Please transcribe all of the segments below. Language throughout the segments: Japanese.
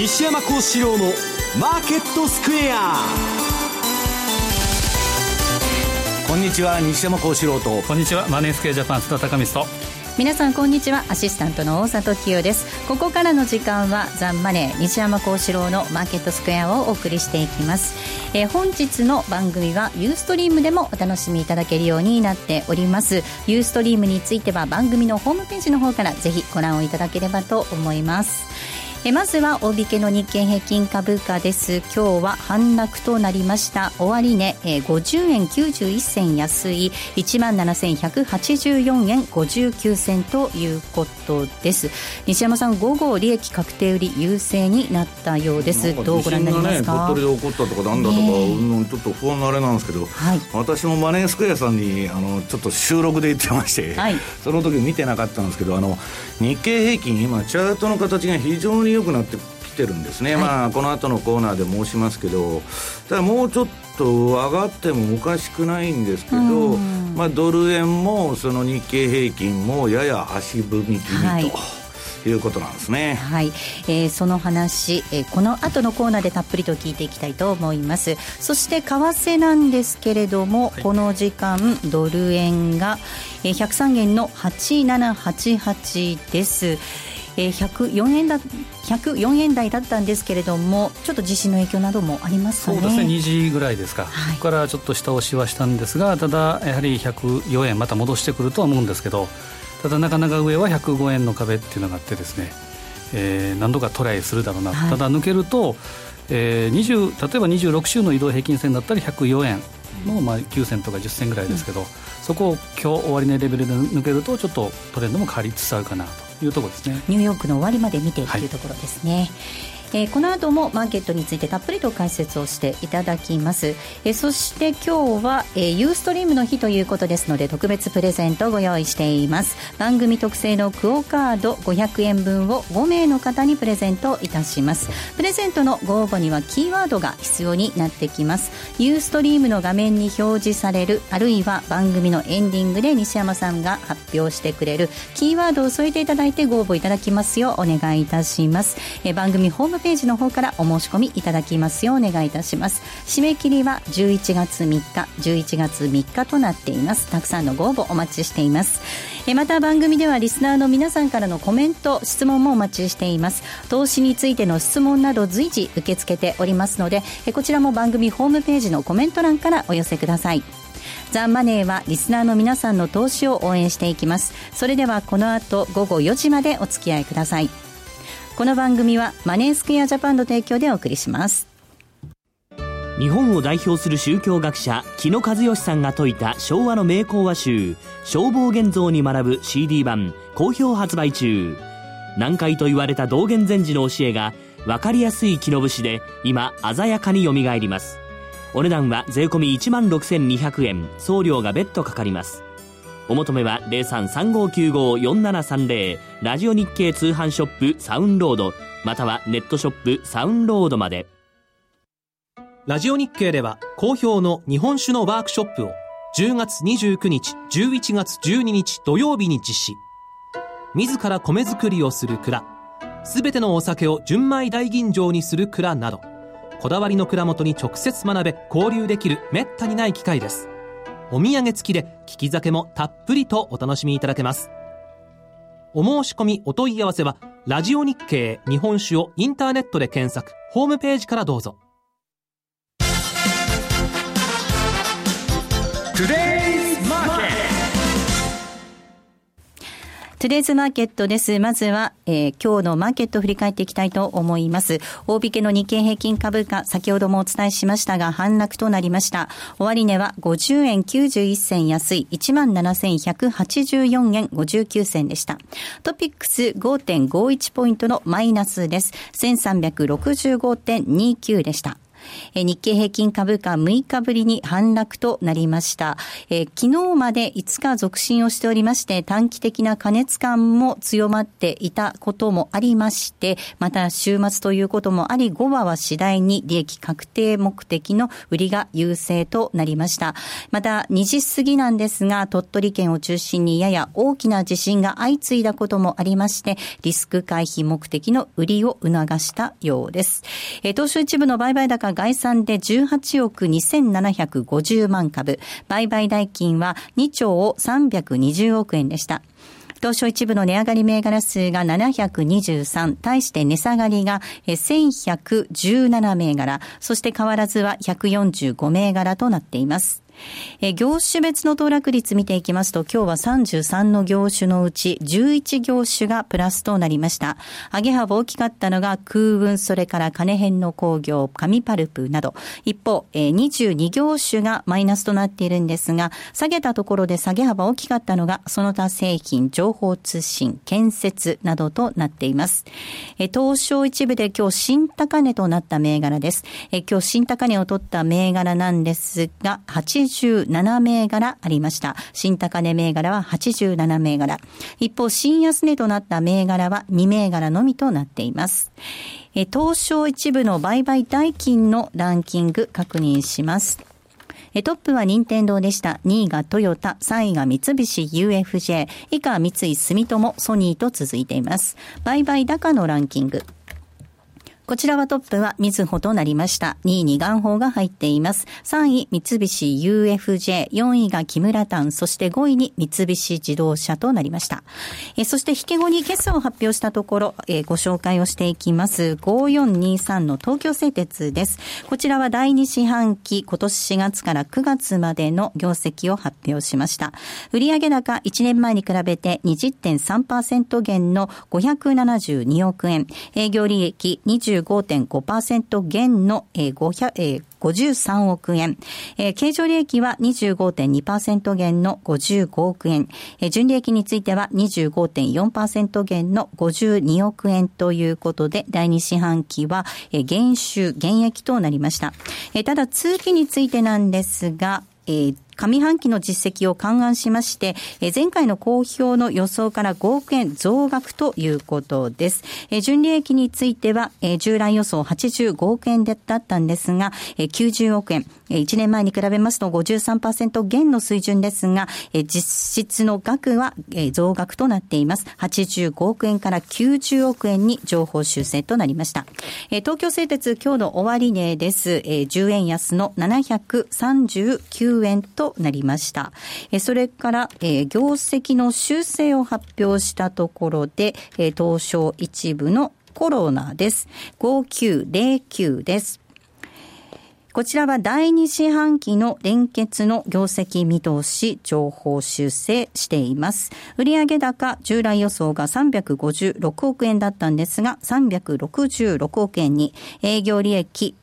西山幸四郎のマーケットスクエア。こんにちは西山幸四郎と。こんにちはマネースクエアジャパン須田貴光と。皆さんこんにちはアシスタントの大里清です。ここからの時間はザンマネー西山幸四郎のマーケットスクエアをお送りしていきます、えー、本日の番組はユーストリームでもお楽しみいただけるようになっております。ユーストリームについては番組のホームページの方からぜひご覧をいただければと思いますえまずは大引けの日経平均株価です。今日は反落となりました。終値、えー、50円91銭安い。1万7184円59銭ということです。西山さん午後利益確定売り優勢になったようです。どうご覧になりますか、ね、鳥取で起こったとかなんだとか、うん、ちょっと不安なあれなんですけど、はい、私もマネースクエアさんにあのちょっと収録で言ってまして、はい、その時見てなかったんですけどあの日経平均今チャートの形が非常にに良くなってきてるんですね、はい、まあこの後のコーナーで申しますけどただもうちょっと上がってもおかしくないんですけど、まあ、ドル円もその日経平均もやや足踏み気味と。はいいうことなんですね。はい、えー、その話、えー、この後のコーナーでたっぷりと聞いていきたいと思います。そして為替なんですけれども、はい、この時間ドル円が、えー、103円の8788です。えー、104円だ104円台だったんですけれどもちょっと地震の影響などもありますかね。そうですね2時ぐらいですか、はい、ここからちょっと下押しはしたんですがただやはり104円また戻してくるとは思うんですけどただなかなか上は105円の壁っていうのがあってですね、えー、何度かトライするだろうな、はい、ただ抜けると、えー、20例えば26週の移動平均線だったら104円。の、まあ、9銭とか10銭ぐらいですけど、うん、そこを今日終値レベルで抜けるとちょっとトレンドも変わりつつあるかなというところですねニューヨークの終わりまで見てというところですね。はいえー、この後もマーケットについてたっぷりと解説をしていただきます、えー、そして今日は、えー、ユーストリームの日ということですので特別プレゼントをご用意しています。番組特製のクオカード500円分を5名の方にプレゼントいたします。プレゼントのご応募にはキーワードが必要になってきます。ユーストリームの画面に表示されるあるいは番組のエンディングで西山さんが発表してくれるキーワードを添えていただいてご応募いただきますようお願いいたします、え、番組ホームページの方からお申し込みいただきますようお願いいたします。締め切りは11月3日11月3日となっています。たくさんのご応募お待ちしています。えまた番組ではリスナーの皆さんからのコメント質問もお待ちしています。投資についての質問など随時受け付けておりますのでえこちらも番組ホームページのコメント欄からお寄せください。ザ・ンマネーはリスナーの皆さんの投資を応援していきます。それではこの後午後4時までお付き合いください。この番組はマネースクエアジャパンの提供でお送りします。日本を代表する宗教学者木野和義さんが説いた昭和の名講話集消防現像に学ぶ CD 版好評発売中。難解と言われた道元禅師の教えが分かりやすい木の節で今鮮やかによみがえります。お値段は税込1万6200円。送料が別途かかります。お求めは0335954730ラジオ日経通販ショップサウンロードまたはネットショップサウンロードまで。ラジオ日経では好評の日本酒のワークショップを10月29日11月12日土曜日に実施。自ら米作りをする蔵すべてのお酒を純米大吟醸にする蔵などこだわりの蔵元に直接学べ交流できるめったにない機会です。お土産付きで聞き酒もたっぷりとお楽しみいただけます。お申し込みお問い合わせは、ラジオ日経日本酒をインターネットで検索、ホームページからどうぞ。トゥデイトゥデイズマーケットです。まずは、えー、今日のマーケットを振り返っていきたいと思います。大引けの日経平均株価、先ほどもお伝えしましたが、反落となりました。終値は50円91銭安い、17,184円59銭でした。トピックス5.51ポイントのマイナスです。1365.29でした。え日経平均株価6日ぶりに反落となりました。え昨日まで5日続伸をしておりまして、短期的な過熱感も強まっていたこともありまして、また週末ということもあり、5話は次第に利益確定目的の売りが優勢となりました。また、2時過ぎなんですが、鳥取県を中心にやや大きな地震が相次いだこともありまして、リスク回避目的の売りを促したようです。え東証一部の売買高概算で18億2750万株、売買代金は2兆320億円でした。東証一部の値上がり銘柄数が723、対して値下がりが1117銘柄、そして変わらずは145銘柄となっています。え業種別の騰落率見ていきますと、今日は33の業種のうち11業種がプラスとなりました。上げ幅大きかったのが空運、それから金編の工業、紙パルプなど。一方、え22業種がマイナスとなっているんですが、下げたところで下げ幅大きかったのが、その他製品、情報通信、建設などとなっています。え東証一部で今日新高値となった銘柄です。え今日新高値を取った銘柄なんですが、80 87銘柄ありました。新高値銘柄は87銘柄。一方、新安値となった銘柄は2銘柄のみとなっています。え東証一部の売買代金のランキング確認します。トップは任天堂でした。2位がトヨタ、3位が三菱 UFJ、以下三井住友、ソニーと続いています。売買高のランキング。こちらはトップはみずほとなりました。2位に元宝が入っています。3位三菱 UFJ、4位が木村丹、そして5位に三菱自動車となりました。えそして引け後に決算を発表したところ、えご紹介をしていきます。5423の東京製鉄です。こちらは第2四半期、今年4月から9月までの業績を発表しました。売上高1年前に比べて20.3%減の572億円。営業利益20 25.5%減の、えー、500、えー53億円。えー、経常利益は25.2%減の55億円。えー、純利益については25.4%減の52億円ということで、第2四半期は、えー、減収、減益となりました。えー、ただ、通期についてなんですが、えー、上半期の実績を勘案しまして、え前回の公表の予想から5億円増額ということです。え純利益については、え従来予想85億円だったんですが、え90億円、1年前に比べますと53%減の水準ですが、実質の額は増額となっています。85億円から90億円に情報修正となりました。東京製鉄今日の終値です。10円安の739円となりました。それから、え業績の修正を発表したところで、え東証一部のコロナです。5909です。こちらは第2四半期の連結の業績見通し情報修正しています。売上高従来予想が356億円だったんですが366億円に営業利益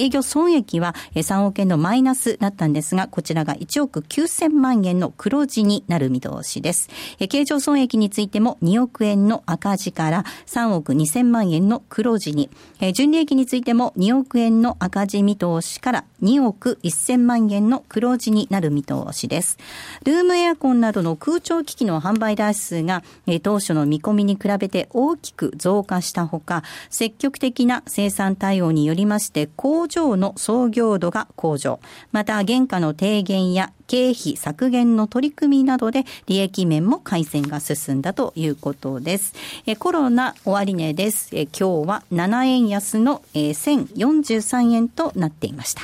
営業損益は3億円のマイナスだったんですが、こちらが1億9000万円の黒字になる見通しです。経常損益についても2億円の赤字から3億2000万円の黒字に、純利益についても2億円の赤字見通しから2億1000万円の黒字になる見通しです。ルームエアコンなどの空調機器の販売台数が当初の見込みに比べて大きく増加したほか、積極的な生産対応によりまして、工場の創業度が向上、また原価の低減や経費削減の取り組みなどで利益面も改善が進んだということです。えコロナ終値です。え今日は7円安の、え1043円となっていました。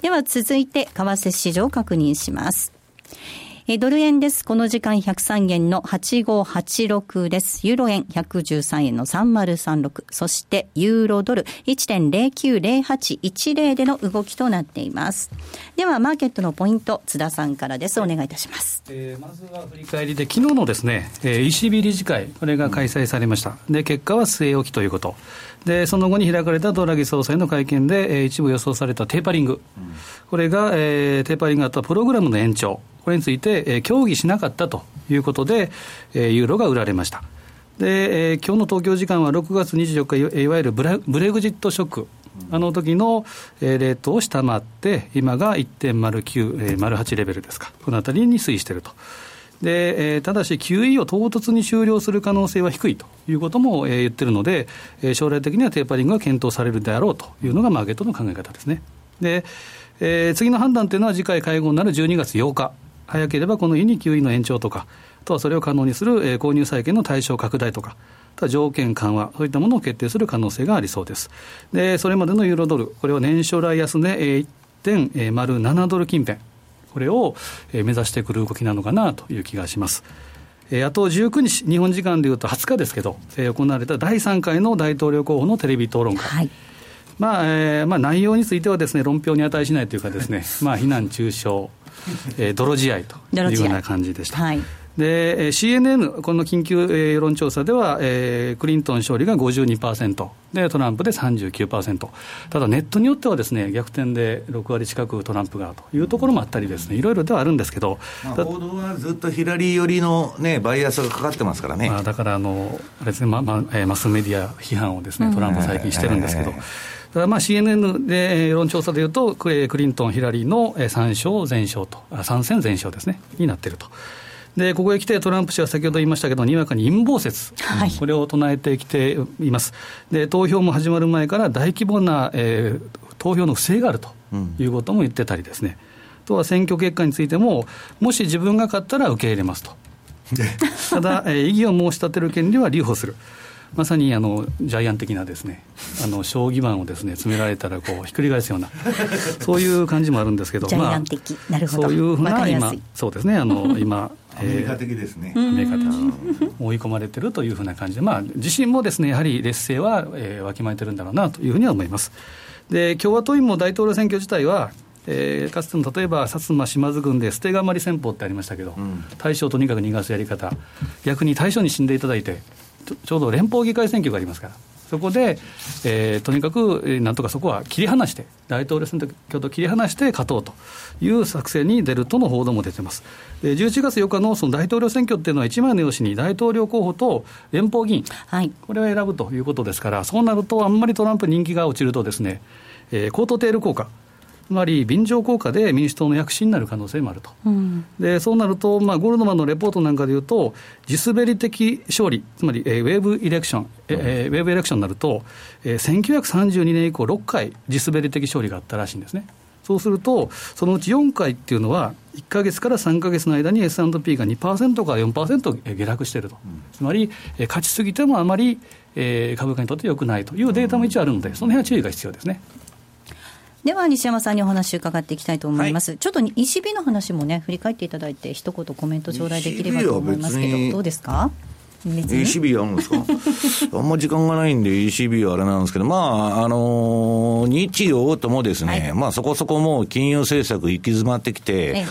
では続いて為替市場を確認します。えドル円です。この時間103円の8586です。ユーロ円113円の3036。そしてユーロドル1.090810での動きとなっています。では、マーケットのポイント、津田さんからです。お願いいたします。えー、まずは振り返りで、昨日のですね、えー、ECB 理事会、これが開催されました。で、結果は据え置きということ。で、その後に開かれたドラギ総裁の会見で、えー、一部予想されたテーパリング。これが、えー、テーパリングあったプログラムの延長。これについて、えー、協議しなかったということで、えー、ユーロが売られました。で、えー、今日の東京時間は6月24日、いわゆるブレブレグジットショック、あの時の、えー、レートを下回って、今が1.09、えー、08レベルですか、このあたりに推移していると。で、えー、ただし QE を唐突に終了する可能性は低いということも、えー、言ってるので、えー、将来的にはテーパリングが検討されるであろうというのがマーケットの考え方ですね。で、えー、次の判断というのは次回会合になる12月8日、早ければこの日に QE の延長とか、あとはそれを可能にする、えー、購入債権の対象拡大とか、条件緩和、そういったものを決定する可能性がありそうです。で、それまでのユーロドル、これを年初来安値、え1.07ドル近辺。これを目指してくる動きなのかなという気がします。あと19日、日本時間でいうと20日ですけど、行われた第3回の大統領候補のテレビ討論会。はいまあえーまあ、内容についてはです、ね、論評に値しないというかですね、まあ、非難、中傷、えー、泥仕合というような感じでした。はいで CNN、この緊急世論調査では、えー、クリントン勝利が52%で、トランプで39%、ただネットによってはです、ね、逆転で6割近くトランプがというところもあったりです、ね、いろいろではあるんですけど、まあ、報道はずっとヒラリー寄りの、ね、バイアスがかかってますからね。まあ、だからあの、あれですねままマスメディア批判をです、ね、トランプ最近してるんですけど。ただまあ CNN で世論調査でいうと、クリントン、ヒラリーの3勝全勝と、3戦全勝ですね、になっていると。でここへ来て、トランプ氏は先ほど言いましたけど、にわかに陰謀説、はい、これを唱えてきています、で投票も始まる前から大規模な、えー、投票の不正があるということも言ってたりですね、あとは選挙結果についても、もし自分が勝ったら受け入れますと。ただ、えー、異議を申し立てる権利は留保する。まさにあのジャイアン的なですねあの将棋盤をですね詰められたらこうひっくり返すような そういう感じもあるんですけど、ジャイアン的、まあ、なるほど。そういうふうな今そうですねあの今アメリカ的ですね、アメリカ的追い込まれてるというふうな感じで、まあ、自身もですねやはり劣勢は、えー、わきまえてるんだろうなというふうには思います。で共和党員も大統領選挙自体はえー、かつての例えば薩摩島津軍で捨てがまり戦法ってありましたけど、うん、大将とにかく逃がすやり方、逆に大将に死んでいただいて、ちょうど連邦議会選挙がありますから。そこで、えー、とにかくなんとかそこは切り離して、大統領選挙と切り離して勝とうという作戦に出るとの報道も出てます。で11月4日のその大統領選挙っていうのは、1枚の用紙に大統領候補と連邦議員、はい、これを選ぶということですから、そうなると、あんまりトランプ人気が落ちるとですね、えー、コートテール効果、つまり便乗効果で民主党の躍進になる可能性もあると、うん、でそうなると、まあ、ゴールドマンのレポートなんかでいうと、地滑り的勝利、つまり、えー、ウェーブイレクション、えー、ウェーブエレクションになると、えー、1932年以降、6回、地滑り的勝利があったらしいんですね。そうすると、そのうち4回っていうのは、1か月から3か月の間に S&P が2%から4%下落していると、うん、つまり、えー、勝ちすぎてもあまり、えー、株価にとってよくないというデータも一応あるので、その辺は注意が必要ですね。では西山さんにお話伺っていきたいと思います、はい、ちょっと ECB の話もね振り返っていただいて一言コメント頂戴できればと思いますけどどうですか？ECB あるんですか？あんま時間がないんで ECB はあれなんですけど、まあ、あのー、日曜ともですね、はい、まあそこそこもう金融政策行き詰まってきて、ええ、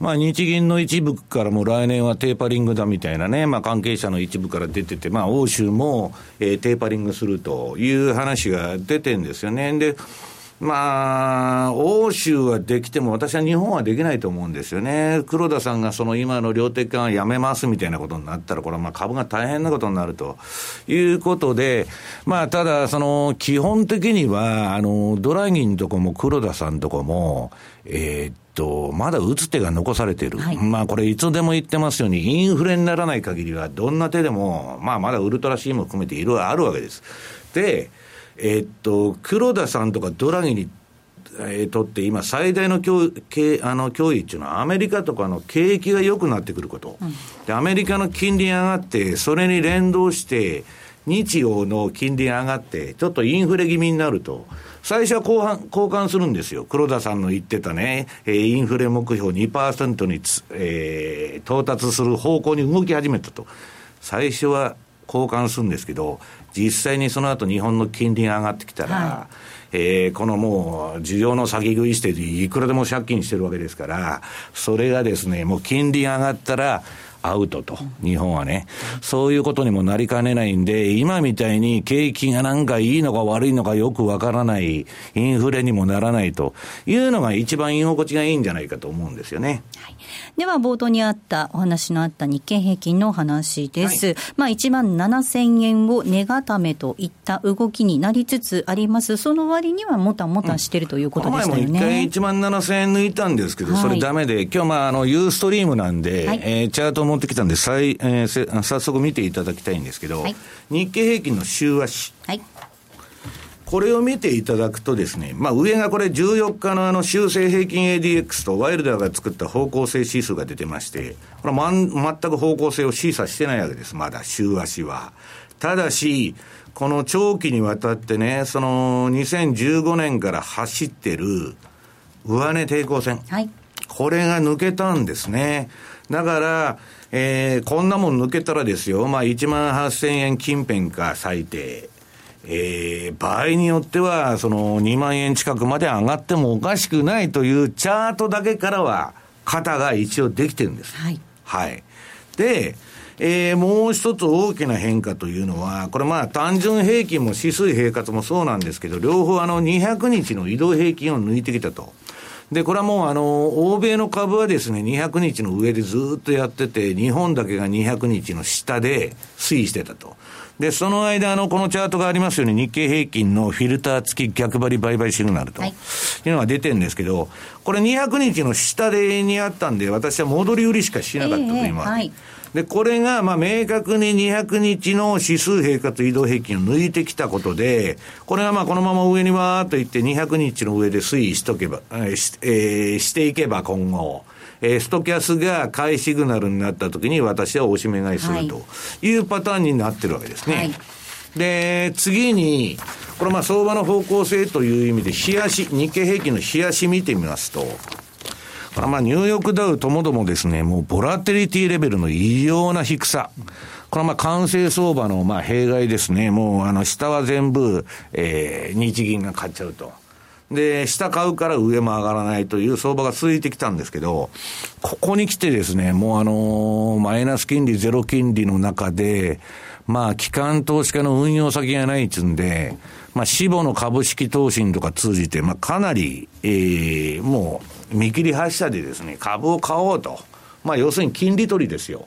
まあ日銀の一部からも来年はテーパリングだみたいなね、まあ関係者の一部から出てて、まあ欧州も、えー、テーパリングするという話が出てんですよね。で、まあ、欧州はできても、私は日本はできないと思うんですよね。黒田さんがその今の量的緩和やめますみたいなことになったら、これはまあ株が大変なことになるということで、まあ、ただ、その、基本的には、あの、ドラギンとこも黒田さんとこも、えー、っと、まだ打つ手が残されている。はい、まあこれいつでも言ってますように、インフレにならない限りは、どんな手でも、まあまだウルトラ C も含めていろいろあるわけです。で、えっと、黒田さんとかドラギにえとって今、最大の脅あの脅威っていうのは、アメリカとかの景気が良くなってくること、うん、で、アメリカの金利上がって、それに連動して、日曜の金利上がって、ちょっとインフレ気味になると、最初は後半交換するんですよ、黒田さんの言ってたね、えー、インフレ目標2%につ、えー、到達する方向に動き始めたと、最初は交換するんですけど、実際にその後日本の金利が上がってきたら、はい、えー、このもう需要の先食いしていくらでも借金してるわけですから、それがですね、もう金利が上がったら、アウトと、日本はね。そういうことにもなりかねないんで、今みたいに景気がなんかいいのか悪いのかよくわからない、インフレにもならないというのが一番居心地がいいんじゃないかと思うんですよね。はい、では、冒頭にあった、お話のあった日経平均の話です。はい、まあ、1万7000円を値固めといった動きになりつつあります。その割にはもたもたしてるということでしたよね。うん、前も一回1万7000円抜いたんですけど、はい、それダメで、今日まあ、あの、ユーストリームなんで、はい、えー、チャートを持ってきたんで、さいえー、早速見ていただきたいんですけど、はい、日経平均の週足。はいこれを見ていただくとですね、まあ上がこれ14日のあの修正平均 ADX とワイルダーが作った方向性指数が出てまして、これは、ま、全く方向性を示唆してないわけです、まだ週足は。ただし、この長期にわたってね、その2015年から走ってる上値抵抗線。はい。これが抜けたんですね。だから、えー、こんなもん抜けたらですよ、まあ1万8000円近辺か最低。えー、場合によっては、その2万円近くまで上がってもおかしくないというチャートだけからは、型が一応できてるんです。はい。はい。で、えー、もう一つ大きな変化というのは、これまあ単純平均も指数平滑もそうなんですけど、両方あの200日の移動平均を抜いてきたと。で、これはもうあの、欧米の株はですね、200日の上でずっとやってて、日本だけが200日の下で推移してたと。で、その間、あの、このチャートがありますように、日経平均のフィルター付き逆張り売買シグナルと、い、うのが出てるんですけど、これ200日の下でにあったんで、私は戻り売りしかしなかったと、今、はい、で、これが、まあ、明確に200日の指数平滑移動平均を抜いてきたことで、これがまあ、このまま上にわーっといって、200日の上で推移しとけば、えー、し,、えー、していけば今後、えー、ストキャスが買いシグナルになったときに私はおしめ買いするというパターンになってるわけですね。はい、で、次に、これまあ相場の方向性という意味で、冷やし、日経平均の冷やし見てみますと、これまあニューヨークダウともどもですね、もうボラテリティレベルの異様な低さ。これはまあ完成相場のまあ弊害ですね。もうあの下は全部、えー、日銀が買っちゃうと。で、下買うから上も上がらないという相場が続いてきたんですけど、ここに来てですね、もうあの、マイナス金利、ゼロ金利の中で、まあ、機関投資家の運用先がないっつんで、まあ、死母の株式投信とか通じて、まあ、かなり、ええー、もう、見切り発車でですね、株を買おうと。まあ、要するに金利取りですよ。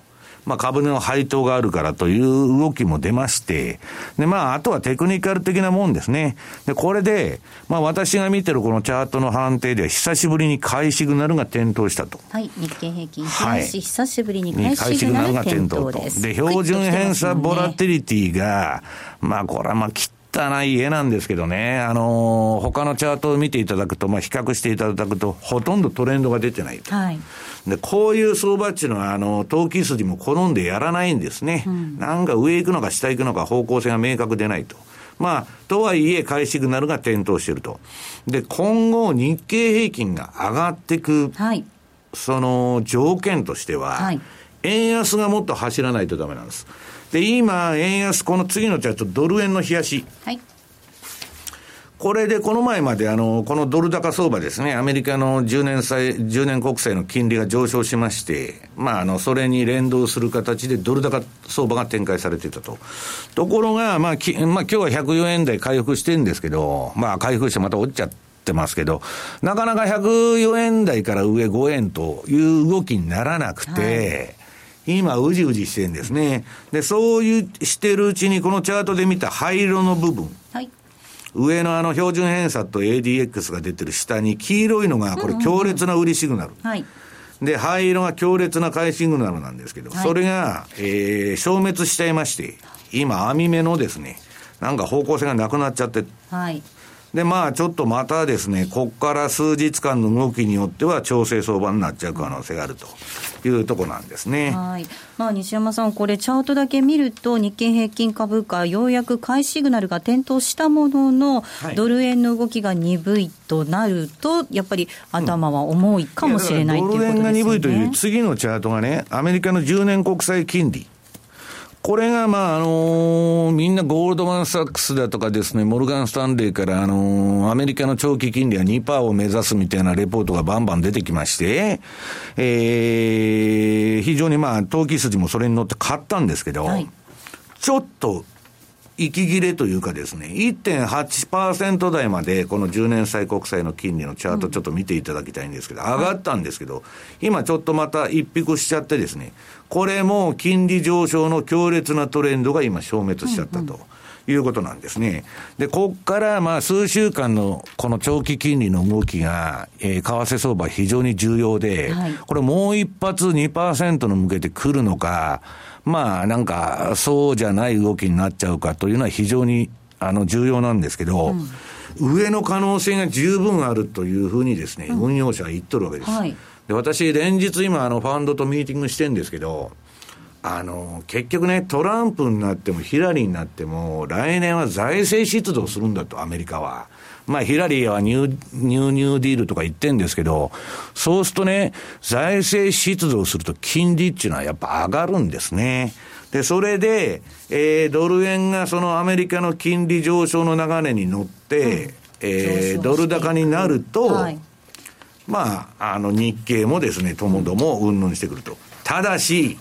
まあ、株の配当があるからという動きも出まして、で、まあ、あとはテクニカル的なもんですね。で、これで、まあ、私が見てるこのチャートの判定では、久しぶりに買いシグナルが点灯したと。はい、日経平均、はい、久しぶりに買いシグナルが点灯と。で、標準偏差ボラテリティが、まあ、これはまあ、き汚い絵なんですけどね、あのー、他のチャートを見ていただくと、まあ、比較していただくと、ほとんどトレンドが出てないと。はい、で、こういう相場っていうのは、あの、投機筋も好んでやらないんですね。うん、なんか上行くのか下行くのか方向性が明確でないと。まあ、とはいえ、買いシグナルが点灯してると。で、今後、日経平均が上がっていく、はい、その条件としては、はい、円安がもっと走らないとダメなんです。で、今、円安、この次のチャート、ドル円の冷やし。はい。これでこの前まであの、このドル高相場ですね、アメリカの10年債、10年国債の金利が上昇しまして、まああの、それに連動する形でドル高相場が展開されていたと。ところが、まあき、まあ今日は104円台回復してるんですけど、まあ回復してまた落ちちゃってますけど、なかなか104円台から上5円という動きにならなくて、はい今、うじうじしてるんですね。で、そういうしてるうちに、このチャートで見た灰色の部分。はい。上のあの標準偏差と ADX が出てる下に黄色いのがこれ強烈な売りシグナル。はい。で、灰色が強烈な買いシグナルなんですけど、はい、それが、えー、消滅しちゃいまして、今網目のですね、なんか方向性がなくなっちゃって、はい。で、まあ、ちょっとまたですね、ここから数日間の動きによっては、調整相場になっちゃう可能性があるというところなんですね。はい。まあ、西山さん、これ、チャートだけ見ると、日経平均株価、ようやく買いシグナルが点灯したものの、はい、ドル円の動きが鈍いとなると、やっぱり頭は重いかもしれない、うん、いドル円が鈍いという、次のチャートがね、アメリカの10年国債金利。これが、まあ、あのー、みんなゴールドマンサックスだとかですね、モルガン・スタンレーから、あのー、アメリカの長期金利は2%を目指すみたいなレポートがバンバン出てきまして、えー、非常にまあ、投機筋もそれに乗って買ったんですけど、はい、ちょっと息切れというかですね、1.8%台まで、この10年債国債の金利のチャートちょっと見ていただきたいんですけど、上がったんですけど、今ちょっとまた一服しちゃってですね、これも金利上昇の強烈なトレンドが今消滅しちゃったと。いうことなんですね。で、こっからまあ数週間のこの長期金利の動きが、えー、為替相場非常に重要で、はい、これもう一発2%の向けてくるのか、まあなんかそうじゃない動きになっちゃうかというのは非常にあの重要なんですけど、うん、上の可能性が十分あるというふうにですね、運用者は言っとるわけです。はい、で私連日今あのファンドとミーティングしてるんですけど、あの、結局ね、トランプになってもヒラリーになっても、来年は財政出動するんだと、アメリカは。まあ、ヒラリーはニュー、ニューニューディールとか言ってんですけど、そうするとね、財政出動すると金利っていうのはやっぱ上がるんですね。で、それで、えー、ドル円がそのアメリカの金利上昇の流れに乗って、うん、えー、ドル高になると、はい、まあ、あの、日経もですね、ともどもうんぬんしてくると。ただし、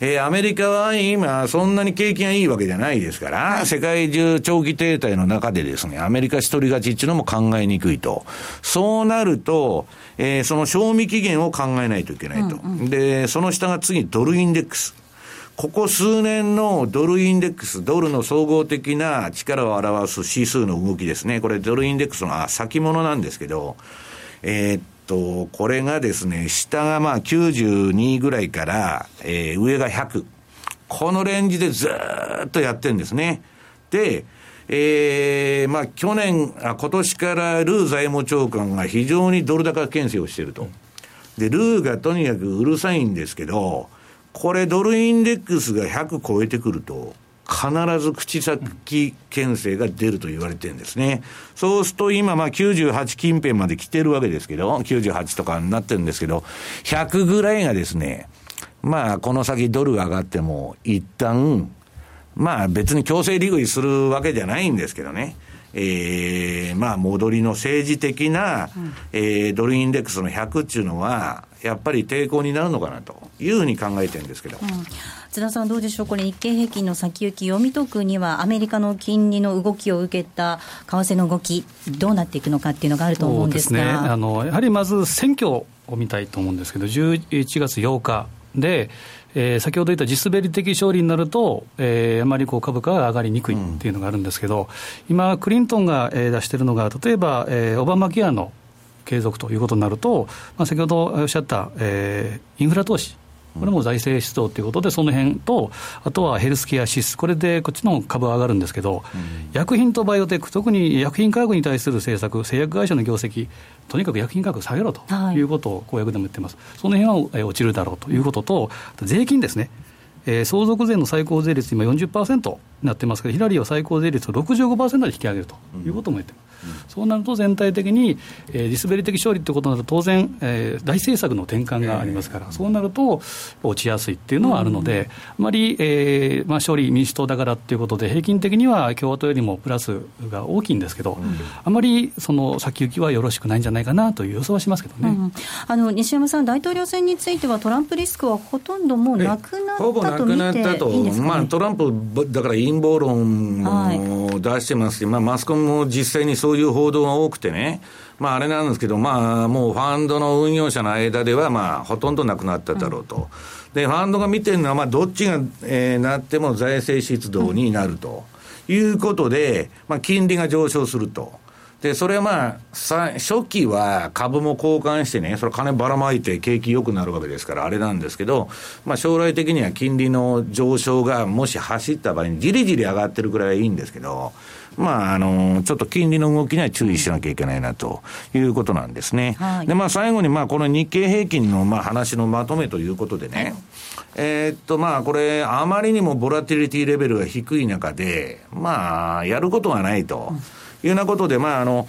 えー、アメリカは今、そんなに景気がいいわけじゃないですから、世界中長期停滞の中でですね、アメリカ一人勝ちっていうのも考えにくいと。そうなると、えー、その賞味期限を考えないといけないと。うんうん、で、その下が次、ドルインデックス。ここ数年のドルインデックス、ドルの総合的な力を表す指数の動きですね。これドルインデックスの先物なんですけど、えー、と、これがですね、下がまあ92ぐらいから、えー、上が100。このレンジでずっとやってるんですね。で、えー、まあ去年、あ今年からルー財務長官が非常にドル高牽制をしてると。で、ルーがとにかくうるさいんですけど、これドルインデックスが100超えてくると、必ず口先牽制が出ると言われてるんですね。そうすると今、まあ98近辺まで来てるわけですけど、98とかになってるんですけど、100ぐらいがですね、まあこの先ドルが上がっても、一旦、まあ別に強制利食いするわけじゃないんですけどね。えー、まあ戻りの政治的な、うん、えー、ドルインデックスの100っていうのは、やっぱり抵抗になるのかなというふうに考えてるんですけど。うん。津田さん、どうでしょう、これ、日経平均の先行き、読み解くには、アメリカの金利の動きを受けた為替の動き、どうなっていくのかっていうのがあると思うんですが、ね、あのやはりまず選挙を見たいと思うんですけど、11月8日で、えー、先ほど言った地滑り的勝利になると、えー、あまりこう株価が上がりにくいっていうのがあるんですけど、うん、今、クリントンが、えー、出してるのが、例えば、えー、オバマケアの継続ということになると、まあ、先ほどおっしゃった、えー、インフラ投資。これも財政出動ということで、その辺と、あとはヘルスケア指数、これでこっちの株は上がるんですけど、うん、薬品とバイオテック、特に薬品価格に対する政策、製薬会社の業績、とにかく薬品価格下げろということを公約でも言ってます、はい、その辺は落ちるだろうということと、税金ですね。えー、相続税の最高税率、今40%になってますけど、ヒラリーは最高税率を65%で引き上げるということも言ってます。そうなると全体的に、えー、ディスベリ的勝利ということになると、当然、えー、大政策の転換がありますから、そうなると落ちやすいっていうのはあるので、あまり、えーまあ、勝利民主党だからっていうことで、平均的には共和党よりもプラスが大きいんですけど、あまりその先行きはよろしくないんじゃないかなという予想はしますけどね、うん、あの西山さん、大統領選については、トランプリスクはほとんどもうなくなったと見ていいんですか、ね、まあ、トランプ、だから陰謀論も出してますし、はい、まあ、マスコミも実際にそういう報道が多くてね、まあ、あれなんですけど、まあ、もうファンドの運用者の間では、まあ、ほとんどなくなっただろうと。うん、で、ファンドが見てるのは、まあ、どっちが、えー、なっても財政出動になるということで、まあ、金利が上昇すると。で、それはまあ、さ初期は株も交換してね、それ金ばらまいて景気良くなるわけですから、あれなんですけど、まあ将来的には金利の上昇がもし走った場合にじりじり上がってるくらいはいいんですけど、まあ、あの、ちょっと金利の動きには注意しなきゃいけないなということなんですね。はい、で、まあ、最後に、まあ、この日経平均の、まあ、話のまとめということでね、えー、っと、まあ、これ、あまりにもボラティリティレベルが低い中で、まあ、やることがないと。いうようなことで、まあ、あの、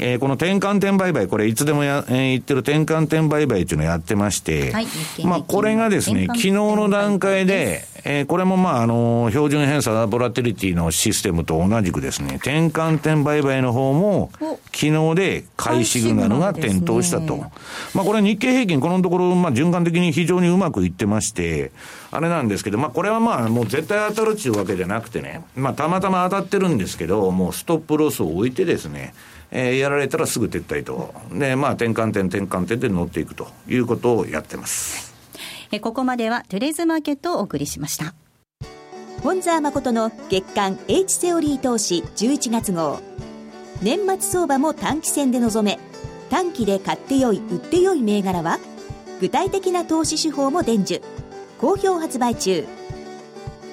えー、この転換点売買、これいつでもや、えー、言ってる転換点売買っていうのをやってまして、はい、まあこれがですね、昨日の段階で、えー、これもまああの、標準偏差ボラティリティのシステムと同じくですね、転換点売買の方も、昨日で買いシグナルが点灯したと。ね、まあこれ日経平均このところ、まあ循環的に非常にうまくいってまして、あれなんですけど、まあこれはまあもう絶対当たるっていうわけじゃなくてね、まあたまたま当たってるんですけど、もうストップロスを置いてですね、えー、やられたらすぐ撤退と。で、まあ、転換点、転換点で乗っていくということをやってます。えここまではトゥレーズマーケットをお送りしました。本沢誠の月間 H セオリー投資11月号年末相場も短期戦で臨め短期で買ってよい売ってよい銘柄は具体的な投資手法も伝授好評発売中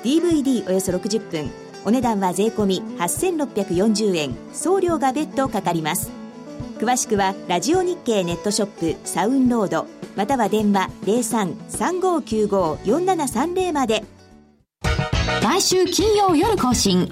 DVD およそ60分お値段は税込8640円。送料が別途かかります。詳しくはラジオ日経ネットショップサウンロードまたは電話0335954730まで。毎週金曜夜更新。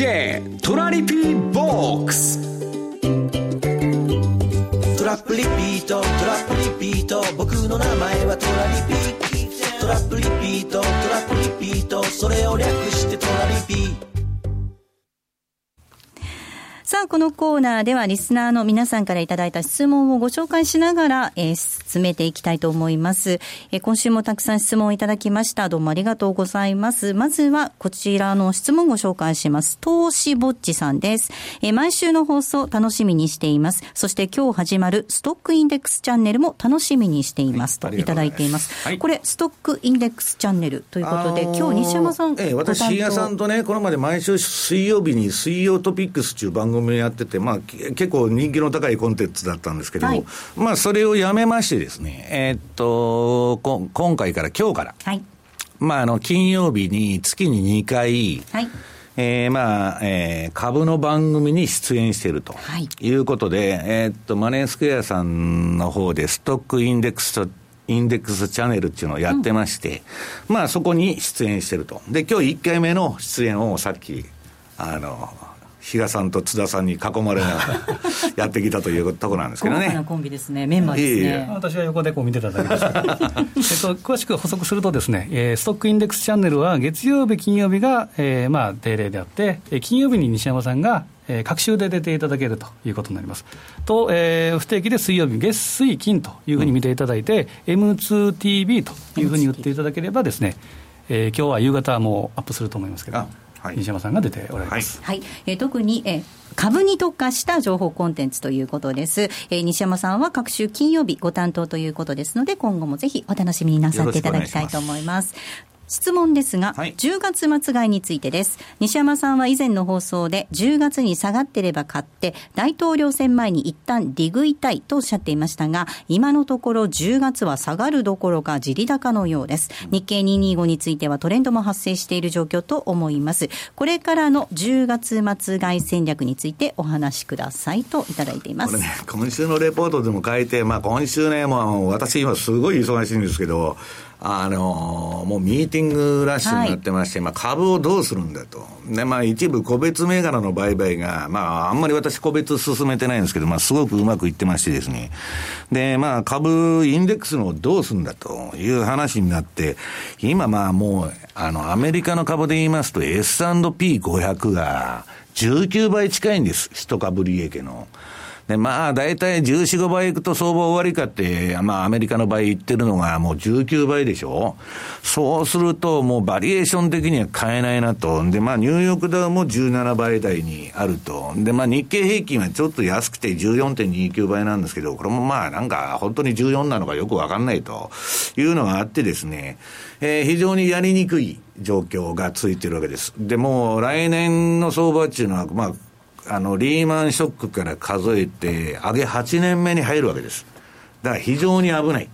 DJ トラリピーボックス。トラップリピートトラップリピート。僕の名前はトラリピトラップリピートトラップリピート。それを略してトラリピー。トさあ、このコーナーではリスナーの皆さんからいただいた質問をご紹介しながら、えー、進めていきたいと思います、えー、今週もたくさん質問をいただきました。どうもありがとうございます。まずはこちらの質問をご紹介します。投資ぼっちさんです。えー、毎週の放送楽しみにしています。そして今日始まるストックインデックスチャンネルも楽しみにしています。といただいています。はい、これ、ストックインデックスチャンネルということで、今日西山さん。ええ、私、深夜さんとね、これまで毎週水曜日に水曜トピックスという番組をやってて、まあ、結構人気の高いコンテンツだったんですけど、はい、まあ、それをやめましてですね、えー、っと、こ今回から、今日から、はい、まあ、あの、金曜日に月に2回、はい。えー、まあ、えー、株の番組に出演しているとい。うことで、はい、えー、っと、マネースクエアさんの方で、ストックインデックスと、インデックスチャンネルっていうのをやってまして、うん、まあそこに出演してると。で、今日1回目の出演をさっき、あの、比嘉さんと津田さんに囲まれながら やってきたというところなんですけどね。コンビですね、メンバーですね。私は横でこう見てただけですけど、えっと、詳しく補足するとですね、えー、ストックインデックスチャンネルは月曜日、金曜日が、えー、まあ定例であって、金曜日に西山さんがえー、各週で出ていただけるということになります。と、えー、不定期で水曜日、月水金というふうに見ていただいて、うん、M2TV というふうに言っていただければですね、えー、今日は夕方もアップすると思いますけど。はい、西山さんが出ておられます、はい、えー、特に、えー、株に特化した情報コンテンツということです、えー、西山さんは各週金曜日ご担当ということですので今後もぜひお楽しみになさっていただきたいと思います質問ですが、はい、10月末買いについてです。西山さんは以前の放送で、10月に下がってれば買って、大統領選前に一旦利食いたいとおっしゃっていましたが、今のところ10月は下がるどころか地利高のようです。日経225についてはトレンドも発生している状況と思います。これからの10月末買い戦略についてお話しくださいといただいています。これね、今週のレポートでも書いて、まあ今週ね、もう私今すごい忙しいんですけど、あのもうミーティングラッシュになってまして、はい、まあ、株をどうするんだと。で、まあ、一部個別銘柄の売買が、まあ、あんまり私個別進めてないんですけど、まあ、すごくうまくいってましてですね。で、まあ、株、インデックスのどうするんだという話になって、今まあもう、あの、アメリカの株で言いますと S&P500 が19倍近いんです。一株利益の。で、まあ、大体14、5倍いくと相場終わりかって、まあ、アメリカの場合言ってるのがもう19倍でしょそうすると、もうバリエーション的には買えないなと。で、まあ、ニューヨークダウも17倍台にあると。で、まあ、日経平均はちょっと安くて14.29倍なんですけど、これもまあ、なんか、本当に14なのかよくわかんないというのがあってですね、えー、非常にやりにくい状況がついてるわけです。で、も来年の相場っていうのは、まあ、あの、リーマンショックから数えて、上げ8年目に入るわけです。だから非常に危ない。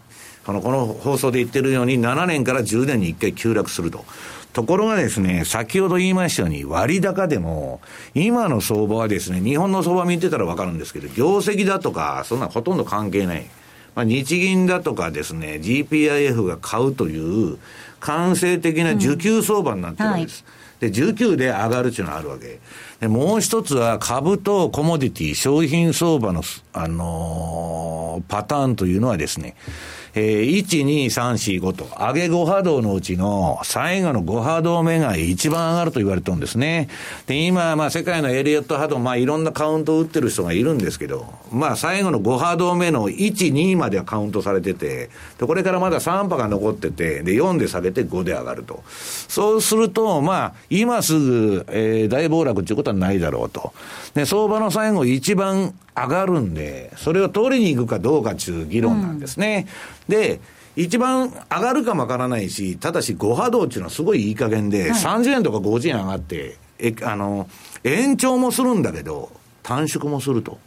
この、この放送で言ってるように、7年から10年に1回急落すると。ところがですね、先ほど言いましたように、割高でも、今の相場はですね、日本の相場見てたらわかるんですけど、業績だとか、そんなほとんど関係ない。まあ、日銀だとかですね、GPIF が買うという、間接的な需給相場になってるわけです。うんはい、で、19で上がるっていうのはあるわけ。でもう一つは株とコモディティ、商品相場の、あのー、パターンというのはですね、えー、1、2、3、4、5と、上げ5波動のうちの最後の5波動目が一番上がると言われてるんですね。で、今、まあ世界のエリオット波動、まあいろんなカウントを打ってる人がいるんですけど、まあ最後の5波動目の1、2まではカウントされてて、で、これからまだ3波が残ってて、で、4で下げて5で上がると。そうすると、まあ、今すぐ、えー、大暴落っていうことはないだろうと。で、相場の最後一番上がるんで、それを取りに行くかどうかっていう議論なんですね。うん、で、一番上がるかもわからないし、ただし5波動っていうのはすごいいい加減で、はい、30円とか50円上がって、え、あの、延長もするんだけど、短縮もすると。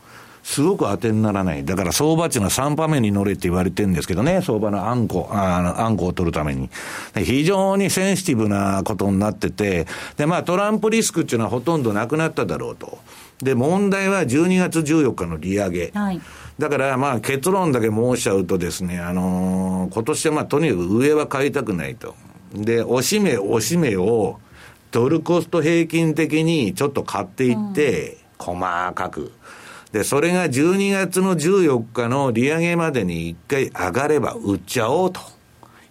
すごく当てにならない。だから相場っていうのは3番目に乗れって言われてるんですけどね、相場のあんこ、ああんこを取るために。非常にセンシティブなことになってて、で、まあトランプリスクっていうのはほとんどなくなっただろうと。で、問題は12月14日の利上げ。はい、だからまあ結論だけ申しちゃうとですね、あのー、今年はまあとにかく上は買いたくないと。で、おしめおしめをドルコスト平均的にちょっと買っていって、細かく。で、それが12月の14日の利上げまでに一回上がれば売っちゃおうと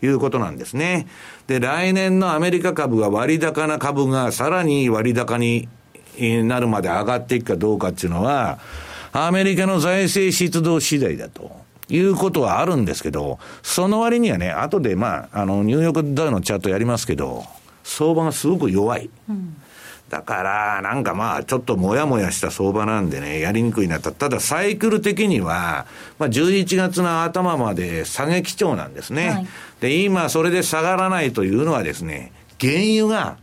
いうことなんですね。で、来年のアメリカ株が割高な株がさらに割高になるまで上がっていくかどうかっていうのは、アメリカの財政出動次第だと。いうことはあるんですけど、その割にはね、後でまあ、あの、ニューヨークダウのチャートやりますけど、相場がすごく弱い。うんだから、なんかまあ、ちょっともやもやした相場なんでね、やりにくいなと。ただ、サイクル的には、まあ、11月の頭まで下げ基調なんですね。はい、で、今、それで下がらないというのはですね、原油が、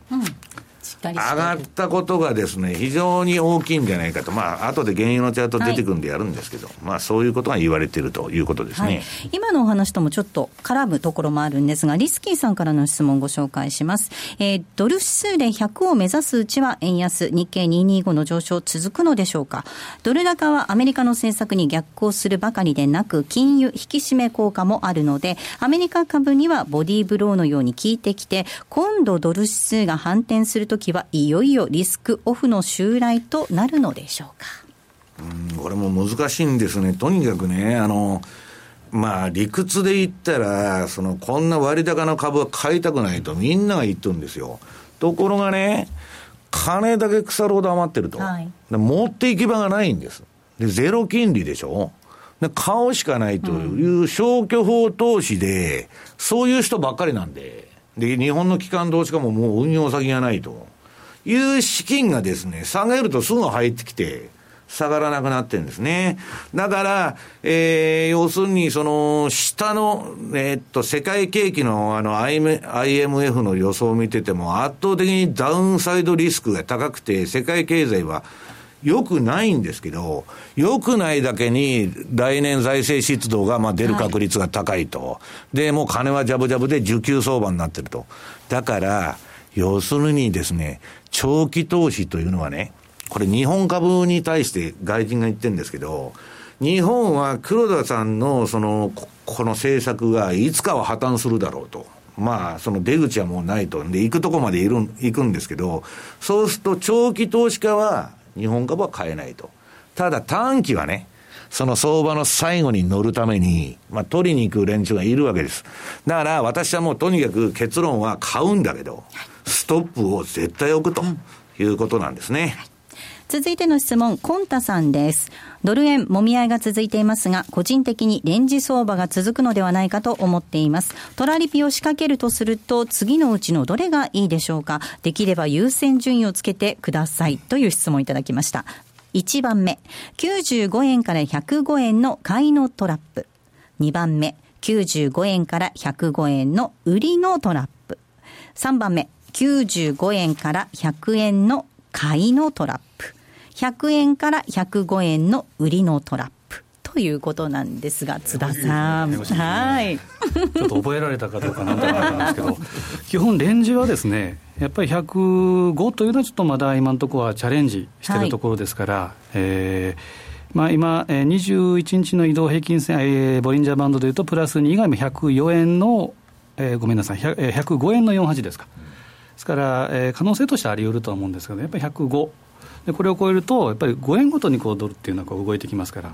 上がったことがですね、非常に大きいんじゃないかと、まあ後で原油のチャート出てくるんでやるんですけど、はい、まあそういうことが言われているということですね、はい、今のお話ともちょっと絡むところもあるんですが、リスキーさんからの質問をご紹介します。えー、ドル指数で100を目指すうちは円安、日経225の上昇続くのでしょうか？ドル高はアメリカの政策に逆行するばかりでなく、金融引き締め効果もあるので、アメリカ株にはボディーブローのように効いてきて、今度ドル指数が反転するときはいよいよリスクオフの襲来となるのでしょうか。うんこれも難しいんですね。とにかくね、あの、まあ理屈で言ったら、そのこんな割高な株は買いたくないとみんなが言ってるんですよ。ところがね、金だけ腐るほど余ってると。はい、持っていき場がないんです。で、ゼロ金利でしょで買うしかないという消去法投資で、そういう人ばっかりなんで。で、日本の機関投資家ももう運用先がないと。いう資金がですね、下げるとすぐ入ってきて、下がらなくなってるんですね。だから、えー、要するに、その、下の、えー、っと、世界景気の、あの、IMF の予想を見てても、圧倒的にダウンサイドリスクが高くて、世界経済は、良くないんですけど、良くないだけに、来年財政出動がまあ出る確率が高いと。はい、で、もう金はジャブジャブで需給相場になってると。だから、要するにですね、長期投資というのはね、これ日本株に対して外人が言ってるんですけど、日本は黒田さんのその、この政策がいつかは破綻するだろうと。まあ、その出口はもうないと。で、行くとこまでいる行くんですけど、そうすると長期投資家は日本株は買えないと。ただ短期はね、その相場の最後に乗るために、まあ、取りに行く連中がいるわけです。だから私はもうとにかく結論は買うんだけど、ストップを絶対置くということなんですね。続いての質問、コンタさんです。ドル円、もみ合いが続いていますが、個人的にレンジ相場が続くのではないかと思っています。トラリピを仕掛けるとすると、次のうちのどれがいいでしょうか？できれば優先順位をつけてください。という質問いただきました。1番目、95円から105円の買いのトラップ。2番目、95円から105円の売りのトラップ。3番目、95円から100円の買いのトラップ。100円から105円の売りのトラップ。ということなんですが、津田さん。はい。ちょっと覚えられたかどうかなんとかなんですけど、基本レンジはですね、やっぱり105というのはちょっとまだ今のところはチャレンジしてるところですから、はい、えー、まあ、今、えー、21日の移動平均線、えー、ボリンジャーバンドでいうと、プラス2以外も104円の、えー、ごめんなさい、105円の48ですか。ですから、えー、可能性としてはあり得るとは思うんですけど、やっぱり105。でこれを超えると、やっぱり5円ごとにこうドルっていうのはこう動いてきますから、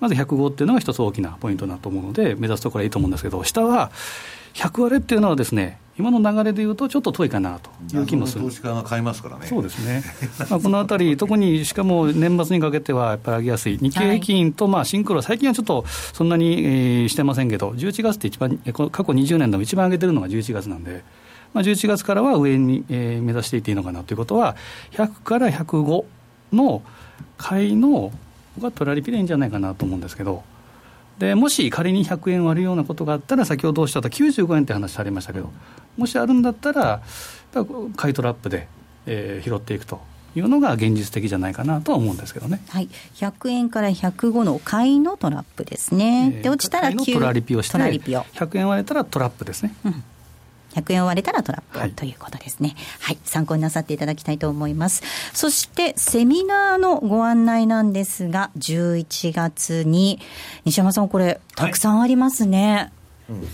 まず105っていうのが一つ大きなポイントだと思うので、目指すところはいいと思うんですけど、下は100割れっていうのはですね、今の流れでいうと、ちょっと遠いかなという気もする投資家が買いますからね。そうですね。まあこのあたり、特にしかも年末にかけてはやっぱり上げやすい、日経平均とまあシンクロ、最近はちょっとそんなに、えー、してませんけど、11月って一番、過去20年でも一番上げてるのが11月なんで。まあ、11月からは上に、えー、目指していっていいのかなということは、100から105の買いの、僕はトラリピでいいんじゃないかなと思うんですけど、でもし仮に100円割るようなことがあったら、先ほどおっしゃった95円って話されましたけど、もしあるんだったら、買いトラップで、えー、拾っていくというのが現実的じゃないかなとは思うんですけどね、はい、100円から105の買いのトラップですね、えー、で落ちたら9トラリピをして、100円割れたらトラップですね。うん100円を割れたらトラップ、はい、ということですね。はい。参考になさっていただきたいと思います。そして、セミナーのご案内なんですが、11月に、西山さん、これ、たくさんありますね。はい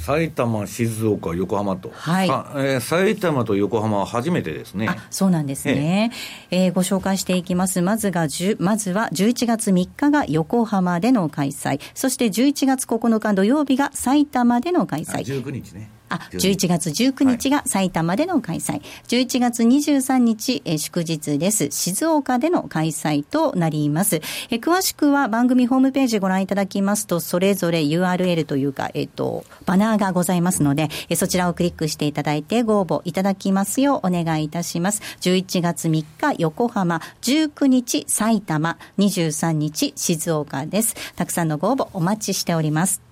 埼玉、静岡、横浜と、はいえー、埼玉と横浜は初めてですね。そうなんですね、ええー、ご紹介していきます。まずがまずは11月3日が横浜での開催、そして11月9日土曜日が埼玉での開催。19日ね。あ、11月19日が埼玉での開催。はい、11月23日、え祝日です。静岡での開催となります。え詳しくは番組ホームページご覧いただきますと、それぞれ URL というか、えっ、と、バナーがございますので、えそちらをクリックしていただいてご応募いただきますようお願いいたします。11月3日横浜、19日埼玉、23日静岡です。たくさんのご応募お待ちしております。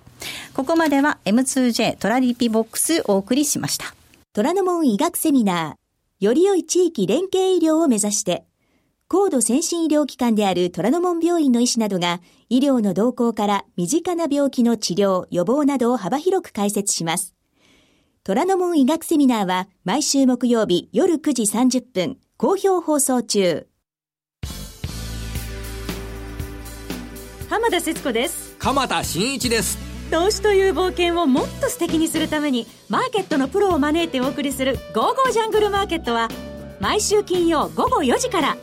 ここまでは M2J トラリピボックスお送りしました。虎ノ門医学セミナー、より良い地域連携医療を目指して、高度先進医療機関である虎ノ門病院の医師などが、医療の動向から身近な病気の治療、予防などを幅広く解説します。虎ノ門医学セミナーは毎週木曜日夜9時30分、好評放送中。浜田節子です。鎌田新一です。投資という冒険をもっと素敵にするためにマーケットのプロを招いてお送りする「ゴーゴージャングルマーケット」は毎週金曜午後4時から。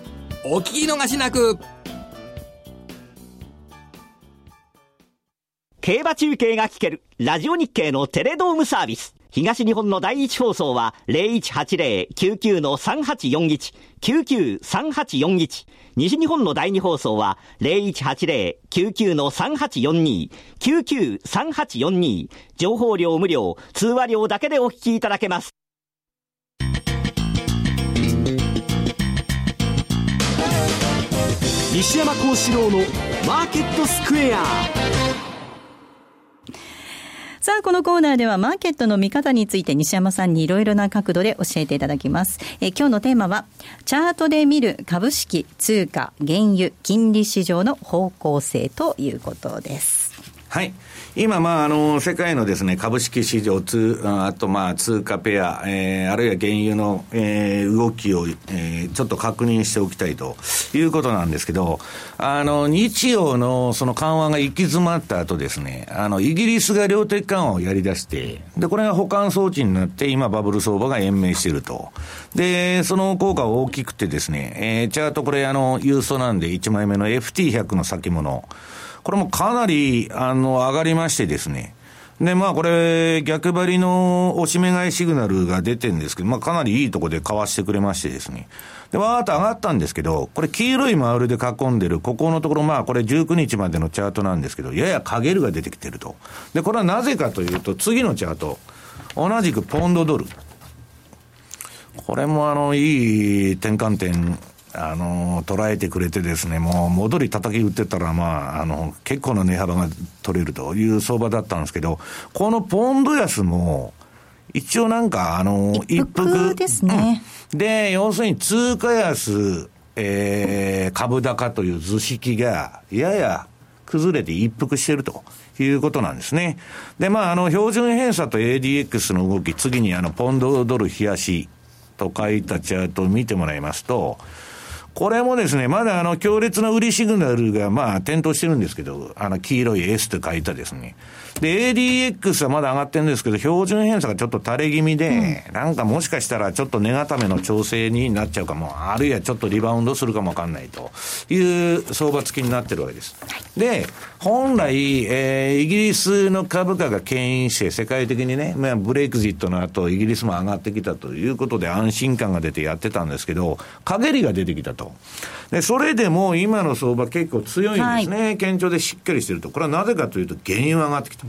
お聞き逃しなく競馬中継が聞けるラジオ日経のテレドームサービス。東日本の第一放送は0180-99-3841、99-3841。西日本の第二放送は0180-99-3842、99-3842。情報量無料、通話料だけでお聞きいただけます。西山幸四郎のマーケットスクエア。さあ、このコーナーではマーケットの見方について西山さんにいろいろな角度で教えていただきます。え今日のテーマは、チャートで見る株式、通貨、原油、金利市場の方向性ということです。はい。今、まあ、あの、世界のですね、株式市場、通、あと、まあ、通貨ペア、えー、あるいは原油の、えー、動きを、えー、ちょっと確認しておきたいということなんですけど、あの、日曜のその緩和が行き詰まった後ですね、あの、イギリスが量的緩和をやり出して、で、これが保管装置になって、今、バブル相場が延命していると。で、その効果は大きくてですね、えー、チャートこれ、あの、郵送なんで、1枚目の FT100 の先物。これもかなり、あの、上がりましてですね。で、まあこれ、逆張りの押し目買いシグナルが出てるんですけど、まあかなりいいとこでかわしてくれましてですね。で、わーっと上がったんですけど、これ黄色い丸で囲んでる、ここのところ、まあこれ19日までのチャートなんですけど、やや陰るが出てきてると。で、これはなぜかというと、次のチャート、同じくポンドドル。これもあの、いい転換点あの、捉えてくれてですね、もう戻り叩き打ってたら、まあ、あの、結構な値幅が取れるという相場だったんですけど、このポンド安も、一応なんか、あの、一服ですね、うん、で、要するに通貨安、えー、株高という図式が、やや崩れて一服してるということなんですね。で、まあ、あの、標準偏差と ADX の動き、次にあの、ポンドドル冷やしと書いたチャートを見てもらいますと、これもですね、まだあの、強烈な売りシグナルが、まあ、点灯してるんですけど、あの、黄色い S と書いたですね。で、ADX はまだ上がってるんですけど、標準偏差がちょっと垂れ気味で、うん、なんかもしかしたらちょっと値固めの調整になっちゃうかも、あるいはちょっとリバウンドするかもわかんないという相場付きになってるわけです。で、本来、えー、イギリスの株価が牽引して、世界的にね、まあ、ブレイクジットの後、イギリスも上がってきたということで安心感が出てやってたんですけど、陰りが出てきたと。で、それでも今の相場結構強いんですね。はい、堅調でしっかりしてると。これはなぜかというと、原油が上がってきた。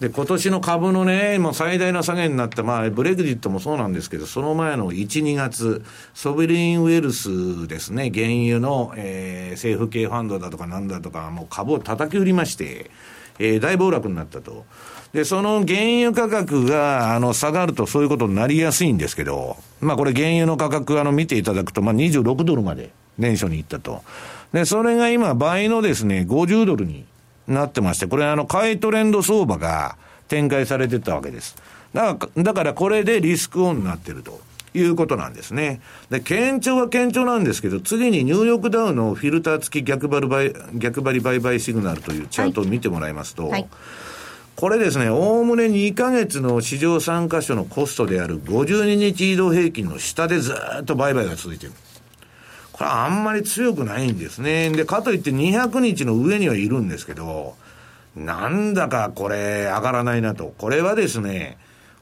で、今年の株のね、もう最大の下げになった、まあ、ブレグジットもそうなんですけど、その前の1、2月、ソベリンウェルスですね、原油の、えー、政府系ファンドだとかなんだとか、もう株を叩き売りまして、えー、大暴落になったと。で、その原油価格が、あの、下がるとそういうことになりやすいんですけど、まあこれ原油の価格、あの、見ていただくと、まあ26ドルまで年初に行ったと。で、それが今倍のですね、50ドルになってまして、これあの、買いトレンド相場が展開されてたわけです。だから、だからこれでリスクオンになってると。いうことなんですね。で、堅調は堅調なんですけど、次にニューヨークダウのフィルター付き逆張り逆張り売買シグナルというチャートを見てもらいますと、はいはいこれですね、おおむね2ヶ月の市場参加所のコストである52日移動平均の下でずっと売買が続いてる。これはあんまり強くないんですね。で、かといって200日の上にはいるんですけど、なんだかこれ上がらないなと。これはですね、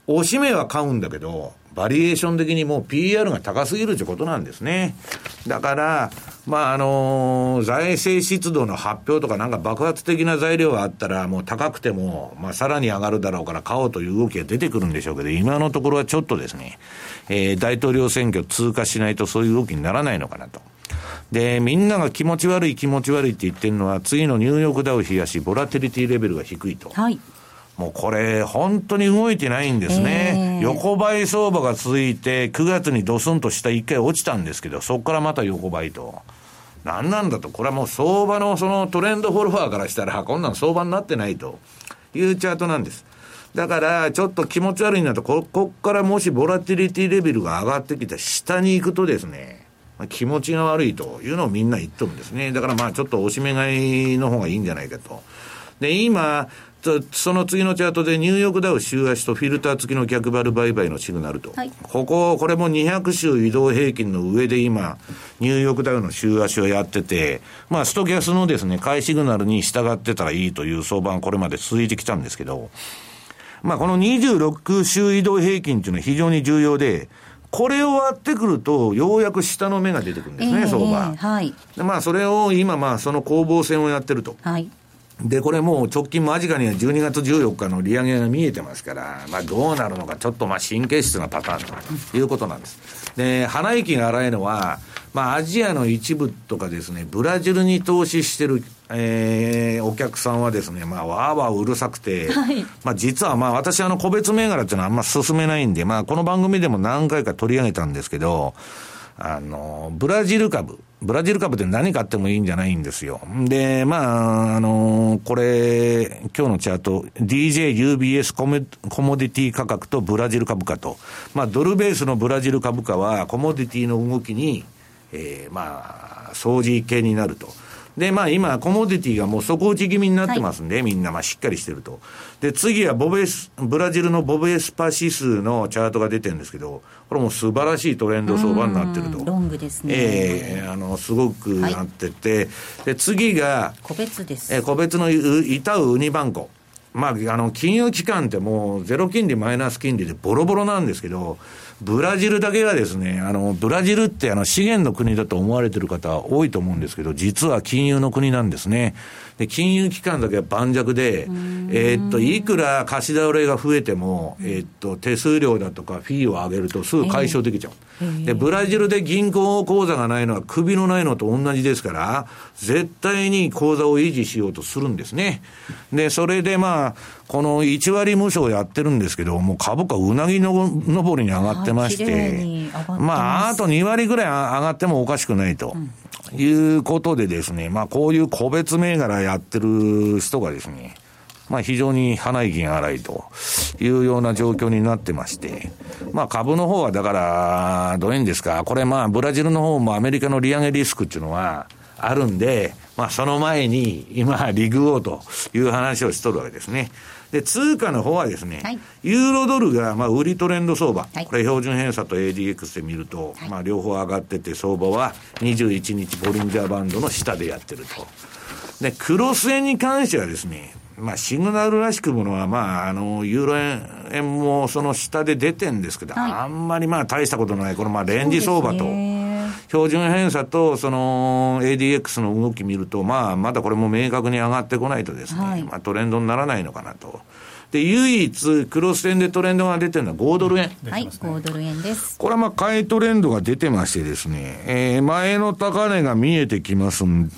おしめは買うんだけど、バリエーション的にもう PR が高すぎるってことなんですね。だから、まあ、あのー、財政出動の発表とかなんか爆発的な材料があったら、もう高くても、まあ、さらに上がるだろうから買おうという動きが出てくるんでしょうけど、今のところはちょっとですね、えー、大統領選挙通過しないとそういう動きにならないのかなと。で、みんなが気持ち悪い気持ち悪いって言ってるのは、次のニューヨークダウ冷やし、ボラテリティレベルが低いと。はい。もうこれ、本当に動いてないんですね。えー、横ばい相場が続いて、9月にドスンと下一回落ちたんですけど、そこからまた横ばいと。何なんだと、これはもう相場のそのトレンドフォロワーからしたら、こんなん相場になってないというチャートなんです。だから、ちょっと気持ち悪いなと、こ、こっからもしボラティリティレベルが上がってきた下に行くとですね、気持ちが悪いというのをみんな言っとるんですね。だからまあちょっとおしめ買いの方がいいんじゃないかと。で、今、その次のチャートでニューヨークダウ週足とフィルター付きの逆バル売買のシグナルと、はい、ここ、これも200週移動平均の上で今、ニューヨークダウの週足をやってて、まあ、ストキャスのですね、買いシグナルに従ってたらいいという相場がこれまで続いてきたんですけど、まあ、この26週移動平均というのは非常に重要で、これを割ってくると、ようやく下の目が出てくるんですね、えー、相場。はい。で、まあ、それを今、まあ、その攻防戦をやってると。はい。で、これもう直近間近には12月14日の利上げが見えてますから、まあどうなるのかちょっとまあ神経質なパターンということなんです。で、鼻息が荒いのは、まあアジアの一部とかですね、ブラジルに投資してる、えー、お客さんはですね、まあわーわーうるさくて、はい、まあ実はまあ私あの個別銘柄っていうのはあんま進めないんで、まあこの番組でも何回か取り上げたんですけど、あの、ブラジル株、ブラジル株って何買ってもいいんじゃないんですよ。で、まあ、あのこれ、今日のチャート、DJUBS ココモディティ価格とブラジル株価と、まあ、ドルベースのブラジル株価はコモディティの動きに、えー、まあ、掃除系になると。で、まあ今、コモディティがもう底打ち気味になってますんで、はい、みんなまあしっかりしてると。で、次はボベス、ブラジルのボベスパ指数のチャートが出てるんですけど、これも素晴らしいトレンド相場になってると。ロングですね。ええー、あの、すごくなってて、はい、で、次が、個別です。えー、個別のいたうウニバンコ。まあ、あの、金融機関ってもうゼロ金利マイナス金利でボロボロなんですけど、ブラジルだけがですね、あの、ブラジルってあの資源の国だと思われてる方多いと思うんですけど、実は金融の国なんですね。で、金融機関だけは盤石で、えー、っと、いくら貸し倒れが増えても、えー、っと、手数料だとかフィーを上げるとすぐ解消できちゃう。えー、で、ブラジルで銀行口座がないのは首のないのと同じですから、絶対に口座を維持しようとするんですね。で、それでまあ、この1割無償やってるんですけど、もう株価うなぎの上りに上がってまして、まあ、あと2割ぐらい上がってもおかしくないと。いうことでですね、まあこういう個別銘柄やってる人がですね、まあ、非常に鼻息が荒いというような状況になってまして、まあ、株の方はだから、どういうんですか、これまあ、ブラジルの方もアメリカの利上げリスクっていうのはあるんで、まあ、その前に今、リグオーという話をしとるわけですね。で、通貨の方はですね、はい、ユーロドルが、まあ、売りトレンド相場、はい、これ標準偏差と ADX で見ると、はい、まあ、両方上がってて、相場は21日ボリンジャーバンドの下でやってると。で、クロス円に関してはですね、まあ、シグナルらしくものは、まあ、あの、ユーロ円円もその下で出てんですけど、あんまりまあ、大したことない、このまあ、レンジ相場と、標準偏差と、その ADX の動き見ると、まあ、まだこれも明確に上がってこないとですね、はい、まあ、トレンドにならないのかなと。で、唯一、クロス円でトレンドが出てるのは5ドル円。はい、5ドル円です。これはまあ、買いトレンドが出てましてですね、えー、前の高値が見えてきますん、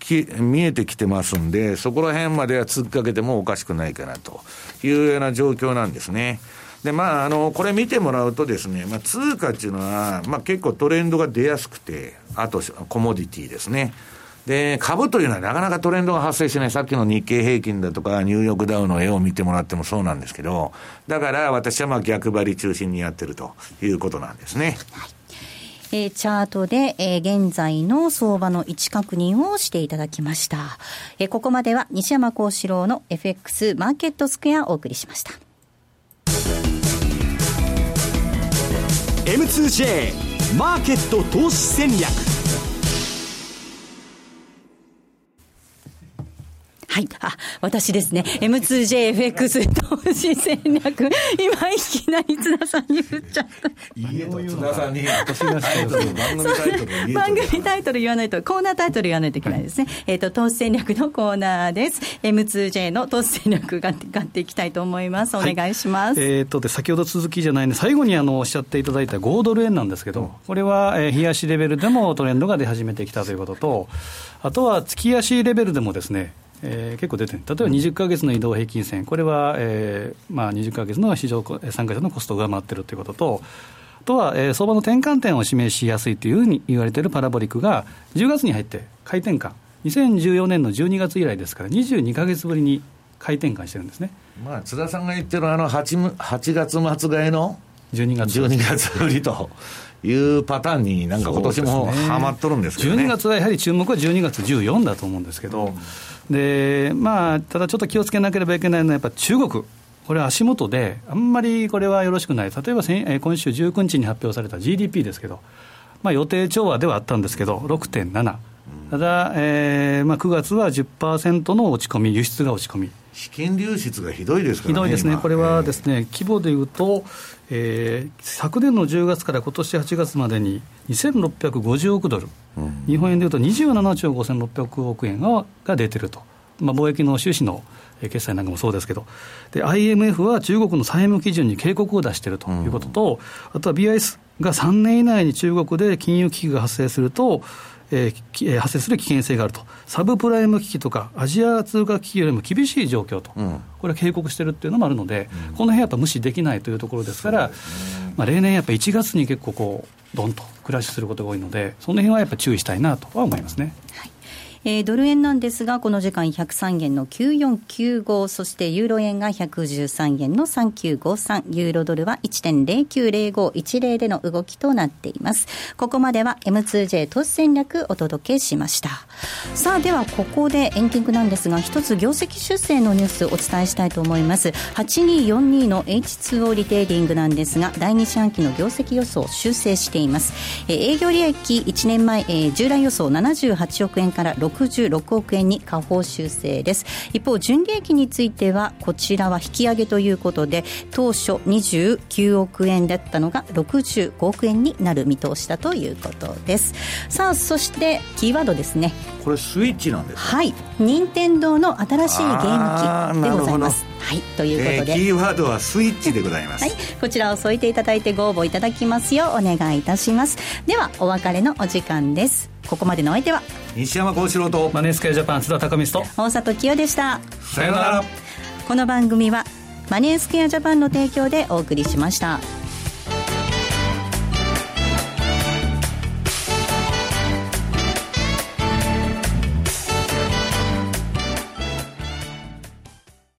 き見えてきてますんで、そこら辺までは突っかけてもおかしくないかなというような状況なんですね。で、まあ、あの、これ見てもらうとですね、まあ、通貨っていうのは、まあ、結構トレンドが出やすくて、あと、コモディティですね。で、株というのはなかなかトレンドが発生しない。さっきの日経平均だとか、ニューヨークダウの絵を見てもらってもそうなんですけど、だから私はまあ逆張り中心にやってるということなんですね。はいえー、チャートで、えー、現在の相場の位置確認をしていただきました。えー、ここまでは西山幸四郎の FX マーケットスクエアをお送りしました。M2J マーケット投資戦略。はい。あ、私ですね。M2JFX 投資戦略。今、いきなり津田さんに振っちゃった。いいえと、津田さんに、私がタイトル、番組タイトル番組タイトル言わないと、コーナータイトル言わないといけないですね。はい、えっ、ー、と、投資戦略のコーナーです。M2J の投資戦略ががっていきたいと思います。お願いします。はい、えっ、ー、とで、先ほど続きじゃないんで、最後にあの、おっしゃっていただいた5ドル円なんですけど、うん、これは、えー、日足レベルでもトレンドが出始めてきたということと、あとは月足レベルでもですね、えー、結構出てる、例えば20か月の移動平均線、これは、えーまあ、20か月の市場参加者のコストを上回ってるということと、あとは、えー、相場の転換点を示しやすいというふうに言われているパラボリックが、10月に入って買い転換、2014年の12月以来ですから、22か月ぶりに買い転換してるんですね、まあ、津田さんが言ってるあの 8, 8月末買いの12月 ,12 月ぶりと。いうパターンになんか今年もはまっとるんですけど、ね、12月はやはり注目は12月14だと思うんですけど、うんでまあ、ただちょっと気をつけなければいけないのは、やっぱ中国、これは足元で、あんまりこれはよろしくない、例えば今週19日に発表された GDP ですけど、まあ、予定調和ではあったんですけど、6.7。ただ、えーまあ、9月は10%の落ち込み、輸出が落ち込み。資金流出がひどいですからね。ひどいですね。これはですね、規模でいうと、えー、昨年の10月から今年8月までに2650億ドル、うん、日本円でいうと27兆5600億円がが出てると、まあ、貿易の収支の決済なんかもそうですけど、で IMF は中国の債務基準に警告を出しているということと、うん、あとは BIS が3年以内に中国で金融危機が発生すると、えー、発生する危険性があると、サブプライム危機とか、アジア通貨危機よりも厳しい状況と、うん、これは警告してるっていうのもあるので、うん、この辺やっぱ無視できないというところですから、ね、まあ、例年やっぱ1月に結構こう、どんとクラッシュすることが多いので、その辺はやっぱ注意したいなとは思いますね。はいえー、ドル円なんですが、この時間103円の9495、そしてユーロ円が113円の3953、ユーロドルは1.090510での動きとなっています。ここまでは M2J 投資戦略お届けしました。さあ、ではここでエンディングなんですが、一つ業績出世のニュースお伝えしたいと思います。8242の H2O リテイリングなんですが、第2四半期の業績予想を修正しています。えー、営業利益1年前、えー、従来予想78億円から6 66億円に下方修正です。一方純利益についてはこちらは引き上げということで当初29億円だったのが65億円になる見通しだということです。さあそしてキーワードですね。これスイッチなんですはい。任天堂の新しいゲーム機でございます。はい。ということで、えー、キーワードはスイッチでございます、はい、こちらを添えていただいてご応募いただきますようお願いいたします。ではお別れのお時間ですここまでの相手は西山幸四郎とマネースクエアジャパン津田隆美と大里清でしたさよならこの番組はマネースクエアジャパンの提供でお送りしました。